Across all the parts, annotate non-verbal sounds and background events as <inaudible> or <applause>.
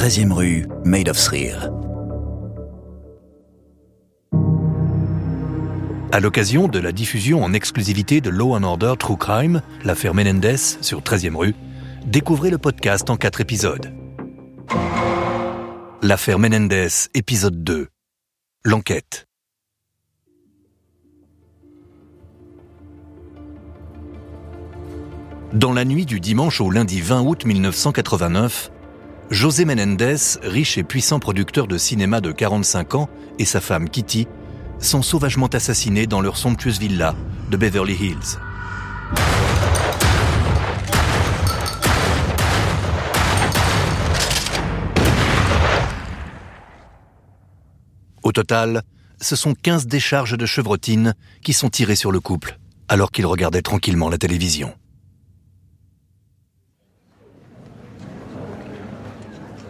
13e rue, Made of Thrill. À l'occasion de la diffusion en exclusivité de Law and Order True Crime, l'affaire Menendez sur 13e rue, découvrez le podcast en quatre épisodes. L'affaire Menendez, épisode 2. L'enquête. Dans la nuit du dimanche au lundi 20 août 1989, José Menendez, riche et puissant producteur de cinéma de 45 ans, et sa femme Kitty sont sauvagement assassinés dans leur somptueuse villa de Beverly Hills. Au total, ce sont 15 décharges de chevrotines qui sont tirées sur le couple, alors qu'ils regardaient tranquillement la télévision.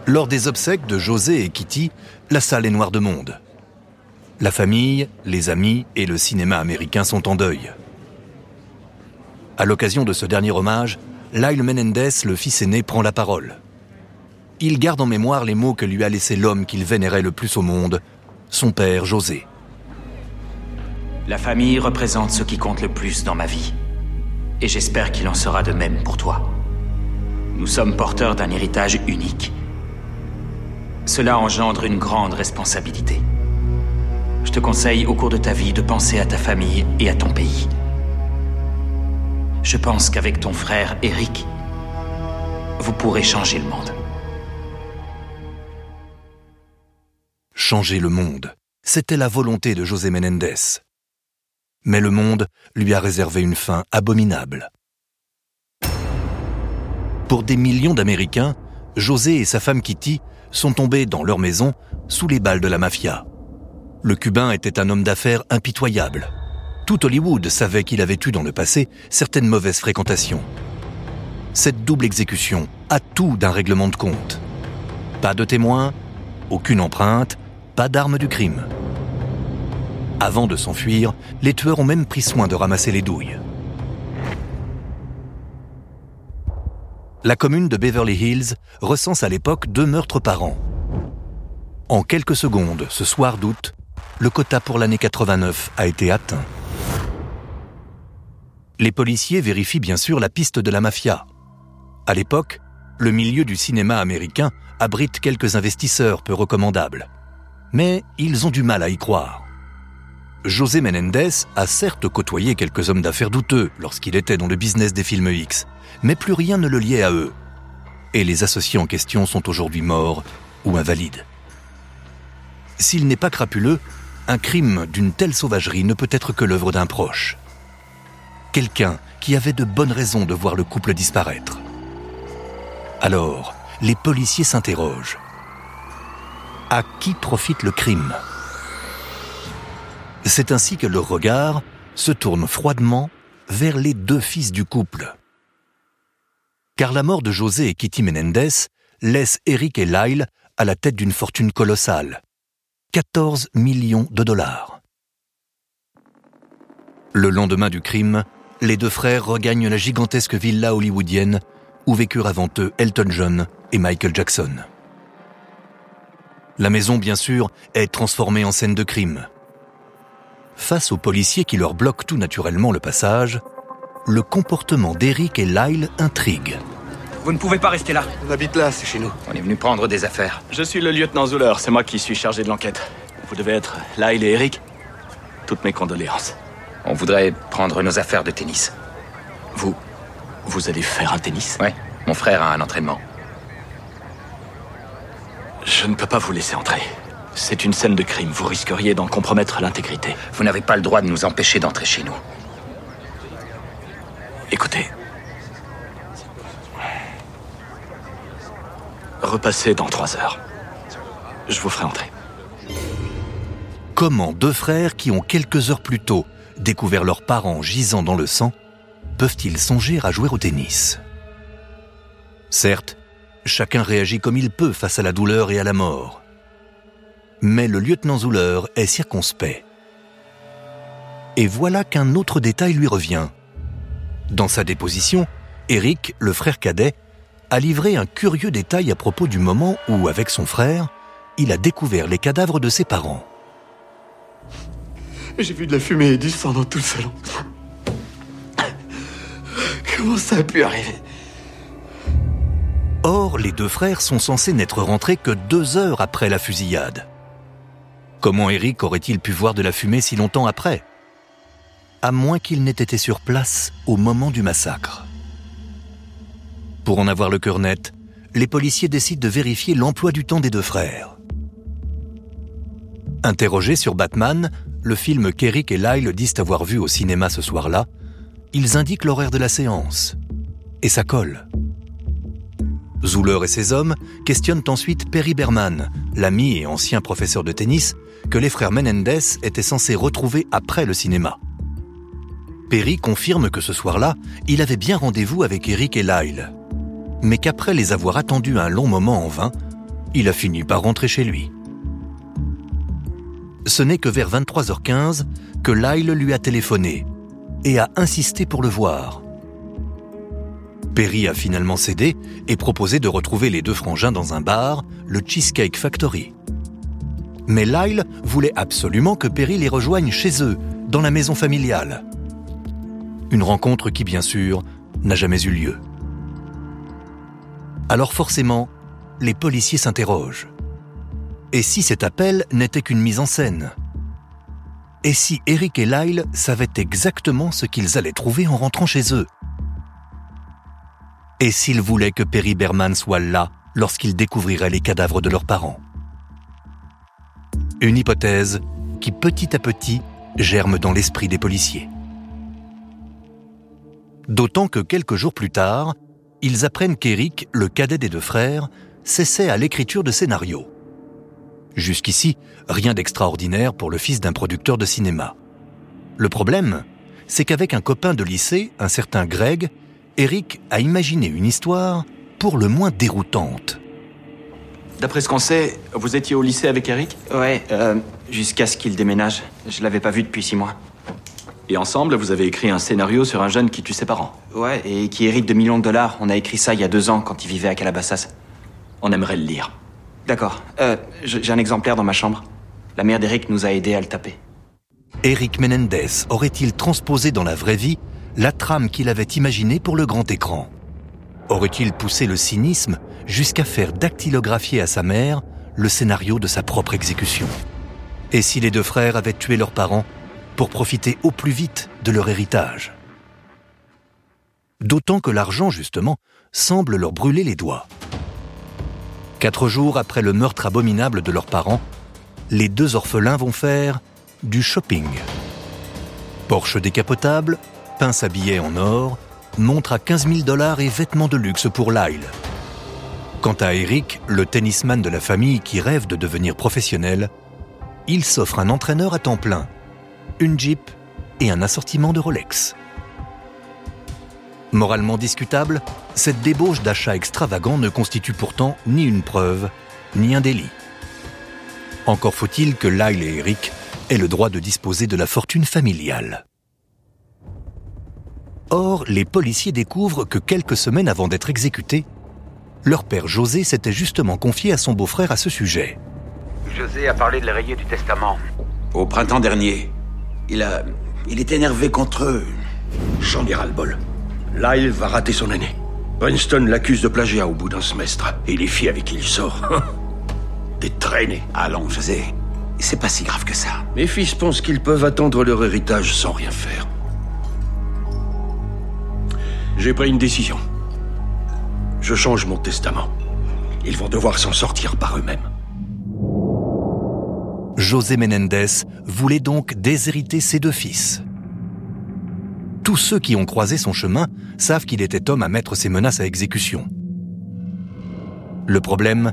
Lors des obsèques de José et Kitty, la salle est noire de monde. La famille, les amis et le cinéma américain sont en deuil. À l'occasion de ce dernier hommage, Lyle Menendez, le fils aîné, prend la parole. Il garde en mémoire les mots que lui a laissés l'homme qu'il vénérait le plus au monde, son père José. La famille représente ce qui compte le plus dans ma vie. Et j'espère qu'il en sera de même pour toi. Nous sommes porteurs d'un héritage unique. Cela engendre une grande responsabilité. Je te conseille au cours de ta vie de penser à ta famille et à ton pays. Je pense qu'avec ton frère Eric, vous pourrez changer le monde. Changer le monde, c'était la volonté de José Menendez. Mais le monde lui a réservé une fin abominable. Pour des millions d'Américains, José et sa femme Kitty sont tombés dans leur maison sous les balles de la mafia. Le Cubain était un homme d'affaires impitoyable. Tout Hollywood savait qu'il avait eu dans le passé certaines mauvaises fréquentations. Cette double exécution a tout d'un règlement de compte. Pas de témoins, aucune empreinte, pas d'armes du crime. Avant de s'enfuir, les tueurs ont même pris soin de ramasser les douilles. La commune de Beverly Hills recense à l'époque deux meurtres par an. En quelques secondes, ce soir d'août, le quota pour l'année 89 a été atteint. Les policiers vérifient bien sûr la piste de la mafia. À l'époque, le milieu du cinéma américain abrite quelques investisseurs peu recommandables. Mais ils ont du mal à y croire. José Menendez a certes côtoyé quelques hommes d'affaires douteux lorsqu'il était dans le business des films X, mais plus rien ne le liait à eux. Et les associés en question sont aujourd'hui morts ou invalides. S'il n'est pas crapuleux, un crime d'une telle sauvagerie ne peut être que l'œuvre d'un proche. Quelqu'un qui avait de bonnes raisons de voir le couple disparaître. Alors, les policiers s'interrogent. À qui profite le crime? C'est ainsi que leur regard se tourne froidement vers les deux fils du couple. Car la mort de José et Kitty Menendez laisse Eric et Lyle à la tête d'une fortune colossale, 14 millions de dollars. Le lendemain du crime, les deux frères regagnent la gigantesque villa hollywoodienne où vécurent avant eux Elton John et Michael Jackson. La maison, bien sûr, est transformée en scène de crime. Face aux policiers qui leur bloquent tout naturellement le passage, le comportement d'Eric et Lyle intrigue. Vous ne pouvez pas rester là. On habite là, c'est chez nous. On est venu prendre des affaires. Je suis le lieutenant Zuller, c'est moi qui suis chargé de l'enquête. Vous devez être Lyle et Eric. Toutes mes condoléances. On voudrait prendre nos affaires de tennis. Vous. Vous allez faire un tennis? Ouais, mon frère a un entraînement. Je ne peux pas vous laisser entrer. C'est une scène de crime. Vous risqueriez d'en compromettre l'intégrité. Vous n'avez pas le droit de nous empêcher d'entrer chez nous. Écoutez. Repassez dans trois heures. Je vous ferai entrer. Comment deux frères qui ont quelques heures plus tôt découvert leurs parents gisant dans le sang peuvent-ils songer à jouer au tennis? Certes, chacun réagit comme il peut face à la douleur et à la mort. Mais le lieutenant Zuller est circonspect. Et voilà qu'un autre détail lui revient. Dans sa déposition, Eric, le frère cadet, a livré un curieux détail à propos du moment où, avec son frère, il a découvert les cadavres de ses parents. J'ai vu de la fumée et du sang dans tout le salon. Comment ça a pu arriver? Or, les deux frères sont censés n'être rentrés que deux heures après la fusillade. Comment Eric aurait-il pu voir de la fumée si longtemps après? À moins qu'il n'ait été sur place au moment du massacre. Pour en avoir le cœur net, les policiers décident de vérifier l'emploi du temps des deux frères. Interrogés sur Batman, le film qu'Eric et Lyle disent avoir vu au cinéma ce soir-là, ils indiquent l'horaire de la séance. Et ça colle. Zuller et ses hommes questionnent ensuite Perry Berman, l'ami et ancien professeur de tennis, que les frères Menendez étaient censés retrouver après le cinéma. Perry confirme que ce soir-là, il avait bien rendez-vous avec Eric et Lyle, mais qu'après les avoir attendus un long moment en vain, il a fini par rentrer chez lui. Ce n'est que vers 23h15 que Lyle lui a téléphoné et a insisté pour le voir. Perry a finalement cédé et proposé de retrouver les deux frangins dans un bar, le Cheesecake Factory. Mais Lyle voulait absolument que Perry les rejoigne chez eux, dans la maison familiale. Une rencontre qui, bien sûr, n'a jamais eu lieu. Alors forcément, les policiers s'interrogent. Et si cet appel n'était qu'une mise en scène? Et si Eric et Lyle savaient exactement ce qu'ils allaient trouver en rentrant chez eux? Et s'ils voulaient que Perry Berman soit là lorsqu'ils découvriraient les cadavres de leurs parents Une hypothèse qui petit à petit germe dans l'esprit des policiers. D'autant que quelques jours plus tard, ils apprennent qu'Eric, le cadet des deux frères, s'essaie à l'écriture de scénarios. Jusqu'ici, rien d'extraordinaire pour le fils d'un producteur de cinéma. Le problème, c'est qu'avec un copain de lycée, un certain Greg, Eric a imaginé une histoire pour le moins déroutante. D'après ce qu'on sait, vous étiez au lycée avec Eric? Ouais, euh, jusqu'à ce qu'il déménage. Je l'avais pas vu depuis six mois. Et ensemble, vous avez écrit un scénario sur un jeune qui tue ses parents. Ouais, et qui hérite de millions de dollars. On a écrit ça il y a deux ans quand il vivait à Calabasas. On aimerait le lire. D'accord. Euh, j'ai un exemplaire dans ma chambre. La mère d'Eric nous a aidés à le taper. Eric Menendez aurait-il transposé dans la vraie vie la trame qu'il avait imaginée pour le grand écran Aurait-il poussé le cynisme jusqu'à faire dactylographier à sa mère le scénario de sa propre exécution? Et si les deux frères avaient tué leurs parents pour profiter au plus vite de leur héritage? D'autant que l'argent, justement, semble leur brûler les doigts. Quatre jours après le meurtre abominable de leurs parents, les deux orphelins vont faire du shopping. Porsche décapotable, pince à billets en or, montre à 15 000 dollars et vêtements de luxe pour Lyle. Quant à Eric, le tennisman de la famille qui rêve de devenir professionnel, il s'offre un entraîneur à temps plein, une Jeep et un assortiment de Rolex. Moralement discutable, cette débauche d'achat extravagant ne constitue pourtant ni une preuve, ni un délit. Encore faut-il que Lyle et Eric aient le droit de disposer de la fortune familiale. Or, les policiers découvrent que quelques semaines avant d'être exécutés, leur père José s'était justement confié à son beau-frère à ce sujet. José a parlé de les rayer du testament. Au printemps dernier, il a. Il est énervé contre eux. J'en ai ras-le-bol. Lyle va rater son année. Princeton l'accuse de plagiat au bout d'un semestre. Et les filles avec qui il sort. <laughs> Des traînées. Allons, José. C'est pas si grave que ça. Mes fils pensent qu'ils peuvent attendre leur héritage sans rien faire. J'ai pris une décision. Je change mon testament. Ils vont devoir s'en sortir par eux-mêmes. José Menendez voulait donc déshériter ses deux fils. Tous ceux qui ont croisé son chemin savent qu'il était homme à mettre ses menaces à exécution. Le problème,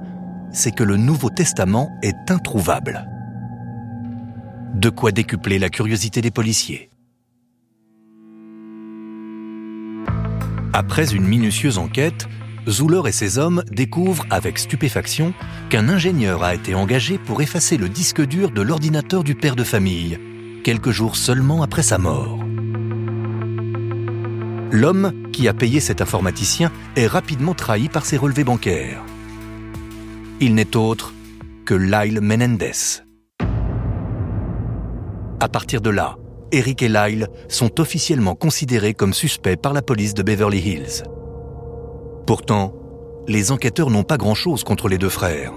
c'est que le Nouveau Testament est introuvable. De quoi décupler la curiosité des policiers. Après une minutieuse enquête, Zuller et ses hommes découvrent avec stupéfaction qu'un ingénieur a été engagé pour effacer le disque dur de l'ordinateur du père de famille, quelques jours seulement après sa mort. L'homme qui a payé cet informaticien est rapidement trahi par ses relevés bancaires. Il n'est autre que Lyle Menendez. À partir de là, Eric et Lyle sont officiellement considérés comme suspects par la police de Beverly Hills. Pourtant, les enquêteurs n'ont pas grand-chose contre les deux frères.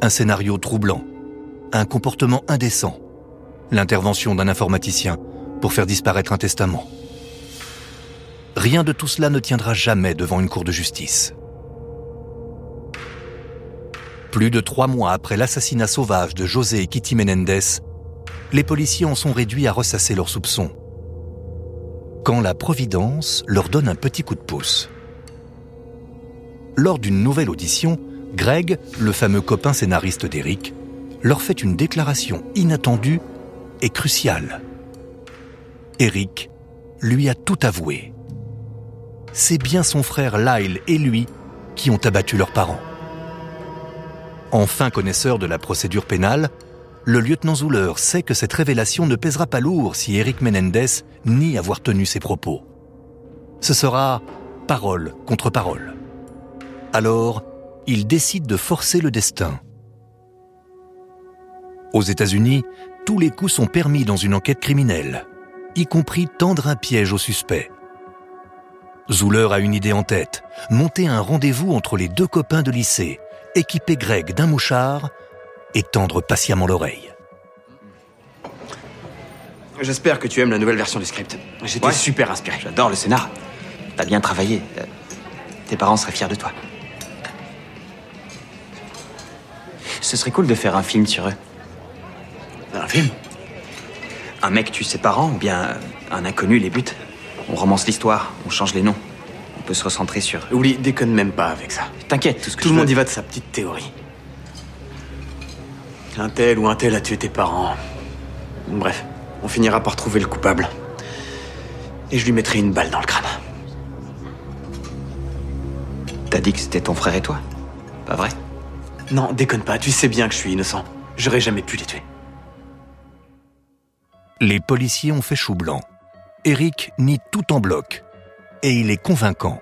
Un scénario troublant, un comportement indécent, l'intervention d'un informaticien pour faire disparaître un testament. Rien de tout cela ne tiendra jamais devant une cour de justice. Plus de trois mois après l'assassinat sauvage de José et Kitty Menendez, les policiers en sont réduits à ressasser leurs soupçons. Quand la Providence leur donne un petit coup de pouce. Lors d'une nouvelle audition, Greg, le fameux copain scénariste d'Eric, leur fait une déclaration inattendue et cruciale. Eric lui a tout avoué. C'est bien son frère Lyle et lui qui ont abattu leurs parents. Enfin connaisseur de la procédure pénale, le lieutenant Zuller sait que cette révélation ne pèsera pas lourd si Eric Menendez nie avoir tenu ses propos. Ce sera parole contre parole. Alors, il décide de forcer le destin. Aux États-Unis, tous les coups sont permis dans une enquête criminelle, y compris tendre un piège au suspect. Zuller a une idée en tête, monter un rendez-vous entre les deux copains de lycée, équiper Greg d'un mouchard et tendre patiemment l'oreille. J'espère que tu aimes la nouvelle version du script. J'étais Ouais. super inspiré. J'adore le scénar. T'as bien travaillé. Euh, Tes parents seraient fiers de toi. Ce serait cool de faire un film sur eux. Un film? Un mec tue ses parents ou bien euh, un inconnu les bute. On romance l'histoire, on change les noms. On peut se recentrer sur... Oublie, déconne même pas avec ça. T'inquiète, tout ce que Tout je le monde y va de sa petite théorie. Un tel ou un tel a tué tes parents. Bref, on finira par trouver le coupable. Et je lui mettrai une balle dans le crâne. T'as dit que c'était ton frère et toi? Pas vrai? Non, déconne pas, tu sais bien que je suis innocent. J'aurais jamais pu les tuer. Les policiers ont fait chou blanc. Eric nie tout en bloc. Et il est convaincant.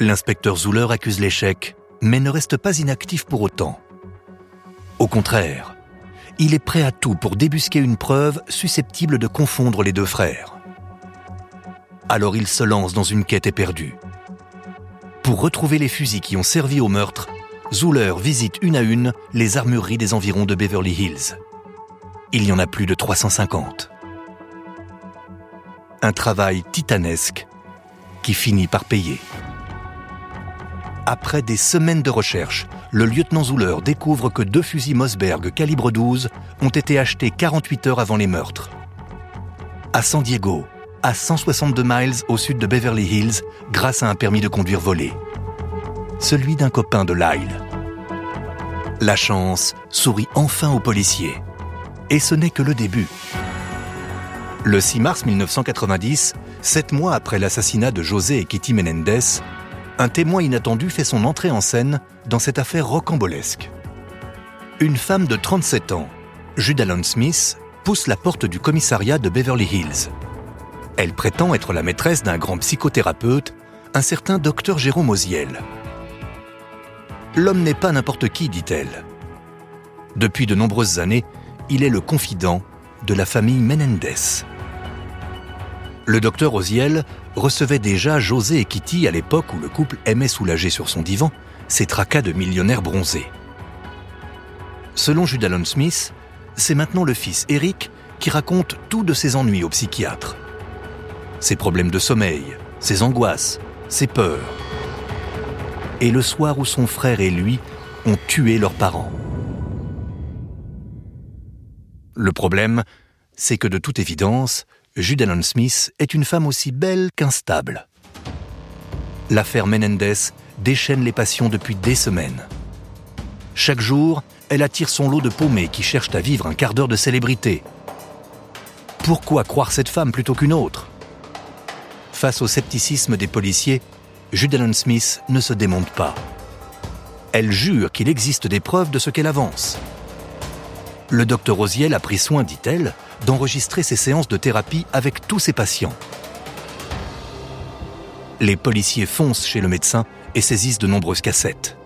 L'inspecteur Zuller accuse l'échec, mais ne reste pas inactif pour autant. Au contraire, il est prêt à tout pour débusquer une preuve susceptible de confondre les deux frères. Alors il se lance dans une quête éperdue. Pour retrouver les fusils qui ont servi au meurtre, Zuller visite une à une les armureries des environs de Beverly Hills. Il y en a plus de 350. Un travail titanesque qui finit par payer. Après des semaines de recherche, le lieutenant Zuller découvre que deux fusils Mossberg calibre 12 ont été achetés 48 heures avant les meurtres. À San Diego, à 162 miles au sud de Beverly Hills, grâce à un permis de conduire volé. Celui d'un copain de Lyle. La chance sourit enfin aux policiers. Et ce n'est que le début. Le 6 mars 1990, sept mois après l'assassinat de José et Kitty Menendez, un témoin inattendu fait son entrée en scène dans cette affaire rocambolesque. Une femme de 37 ans, Jude Allen Smith, pousse la porte du commissariat de Beverly Hills. Elle prétend être la maîtresse d'un grand psychothérapeute, un certain docteur Jérôme Oziel. L'homme n'est pas n'importe qui, dit-elle. Depuis de nombreuses années, il est le confident de la famille Menendez. Le docteur Oziel recevait déjà José et Kitty à l'époque où le couple aimait soulager sur son divan ses tracas de millionnaires bronzés. Selon Jude Allen Smith, c'est maintenant le fils Eric qui raconte tout de ses ennuis au psychiatre. Ses problèmes de sommeil, ses angoisses, ses peurs. Et le soir où son frère et lui ont tué leurs parents. Le problème, c'est que de toute évidence, Jude Smith est une femme aussi belle qu'instable. L'affaire Menendez déchaîne les passions depuis des semaines. Chaque jour, elle attire son lot de paumés qui cherchent à vivre un quart d'heure de célébrité. Pourquoi croire cette femme plutôt qu'une autre? Face au scepticisme des policiers, Jude Smith ne se démonte pas. Elle jure qu'il existe des preuves de ce qu'elle avance. Le docteur Oziel a pris soin, dit-elle, d'enregistrer ses séances de thérapie avec tous ses patients. Les policiers foncent chez le médecin et saisissent de nombreuses cassettes.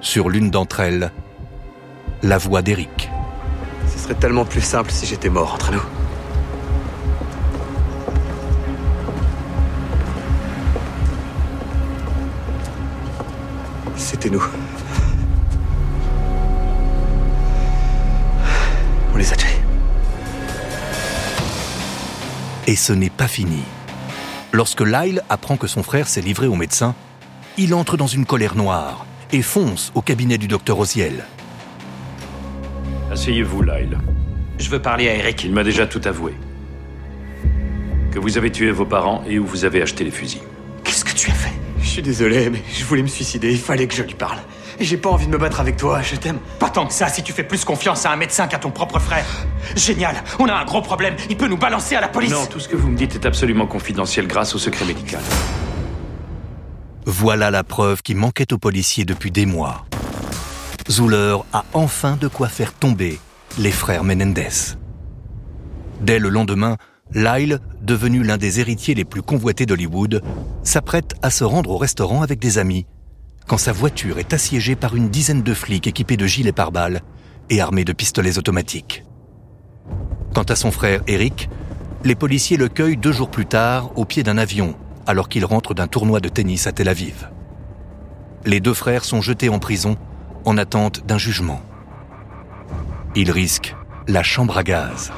Sur l'une d'entre elles, la voix d'Eric. Ce serait tellement plus simple si j'étais mort entre nous. C'était nous. On les a tués. Et ce n'est pas fini. Lorsque Lyle apprend que son frère s'est livré au médecin, il entre dans une colère noire et fonce au cabinet du docteur Oziel. Asseyez-vous, Lyle. Je veux parler à Eric. Il m'a déjà tout avoué. Que vous avez tué vos parents et où vous avez acheté les fusils. Qu'est-ce que tu as fait? Je suis désolé, mais je voulais me suicider. Il fallait que je lui parle. Et j'ai pas envie de me battre avec toi. Je t'aime. Pas tant que ça si tu fais plus confiance à un médecin qu'à ton propre frère. Génial, on a un gros problème. Il peut nous balancer à la police. Non, tout ce que vous me dites est absolument confidentiel grâce au secret médical. Voilà la preuve qui manquait aux policiers depuis des mois. Zuller a enfin de quoi faire tomber les frères Menendez. Dès le lendemain, Lyle, devenu l'un des héritiers les plus convoités d'Hollywood, s'apprête à se rendre au restaurant avec des amis, quand sa voiture est assiégée par une dizaine de flics équipés de gilets pare-balles et armés de pistolets automatiques. Quant à son frère Eric, les policiers le cueillent deux jours plus tard au pied d'un avion, alors qu'il rentre d'un tournoi de tennis à Tel Aviv. Les deux frères sont jetés en prison en attente d'un jugement. Ils risquent la chambre à gaz.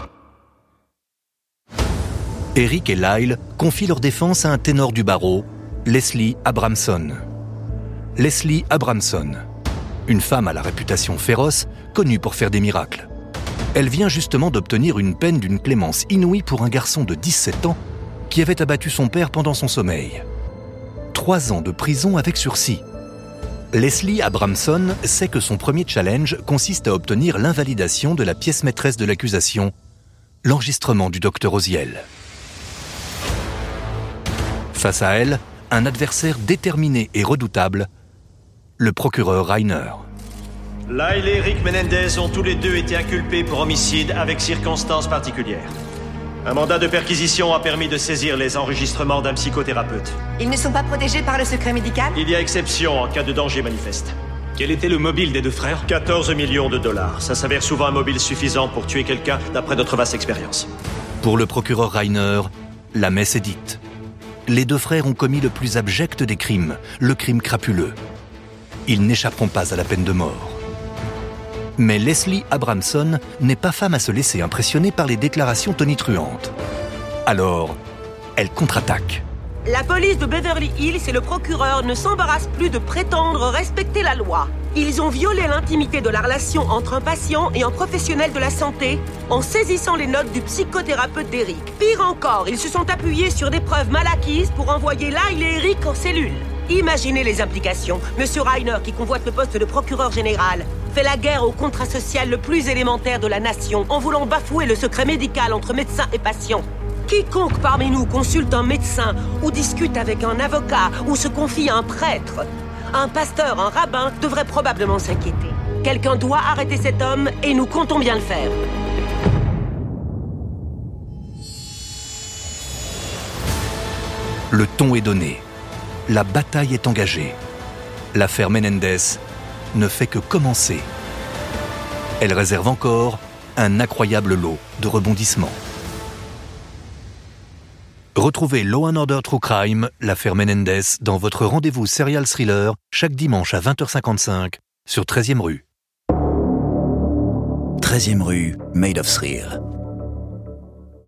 Eric et Lyle confient leur défense à un ténor du barreau, Leslie Abramson. Leslie Abramson, une femme à la réputation féroce, connue pour faire des miracles. Elle vient justement d'obtenir une peine d'une clémence inouïe pour un garçon de 17 ans qui avait abattu son père pendant son sommeil. Trois ans de prison avec sursis. Leslie Abramson sait que son premier challenge consiste à obtenir l'invalidation de la pièce maîtresse de l'accusation, l'enregistrement du docteur Oziel. Face à elle, un adversaire déterminé et redoutable, le procureur Reiner. Lyle et Eric Menendez ont tous les deux été inculpés pour homicide avec circonstances particulières. Un mandat de perquisition a permis de saisir les enregistrements d'un psychothérapeute. Ils ne sont pas protégés par le secret médical? Il y a exception en cas de danger manifeste. Quel était le mobile des deux frères? 14 millions de dollars. Ça s'avère souvent un mobile suffisant pour tuer quelqu'un d'après notre vaste expérience. Pour le procureur Reiner, la messe est dite. Les deux frères ont commis le plus abject des crimes, le crime crapuleux. Ils n'échapperont pas à la peine de mort. Mais Leslie Abramson n'est pas femme à se laisser impressionner par les déclarations tonitruantes. Alors, elle contre-attaque. La police de Beverly Hills et le procureur ne s'embarrassent plus de prétendre respecter la loi. Ils ont violé l'intimité de la relation entre un patient et un professionnel de la santé en saisissant les notes du psychothérapeute d'Eric. Pire encore, ils se sont appuyés sur des preuves mal acquises pour envoyer Lyle et Eric en cellule. Imaginez les implications. Monsieur Reiner, qui convoite le poste de procureur général, fait la guerre au contrat social le plus élémentaire de la nation en voulant bafouer le secret médical entre médecins et patients. Quiconque parmi nous consulte un médecin ou discute avec un avocat ou se confie à un prêtre, un pasteur, un rabbin devrait probablement s'inquiéter. Quelqu'un doit arrêter cet homme et nous comptons bien le faire. Le ton est donné. La bataille est engagée. L'affaire Menendez ne fait que commencer. Elle réserve encore un incroyable lot de rebondissements. Retrouvez Law and Order True Crime, l'affaire Menendez, dans votre rendez-vous serial thriller chaque dimanche à 20h55 sur 13e rue. 13e rue, Made of Thrill.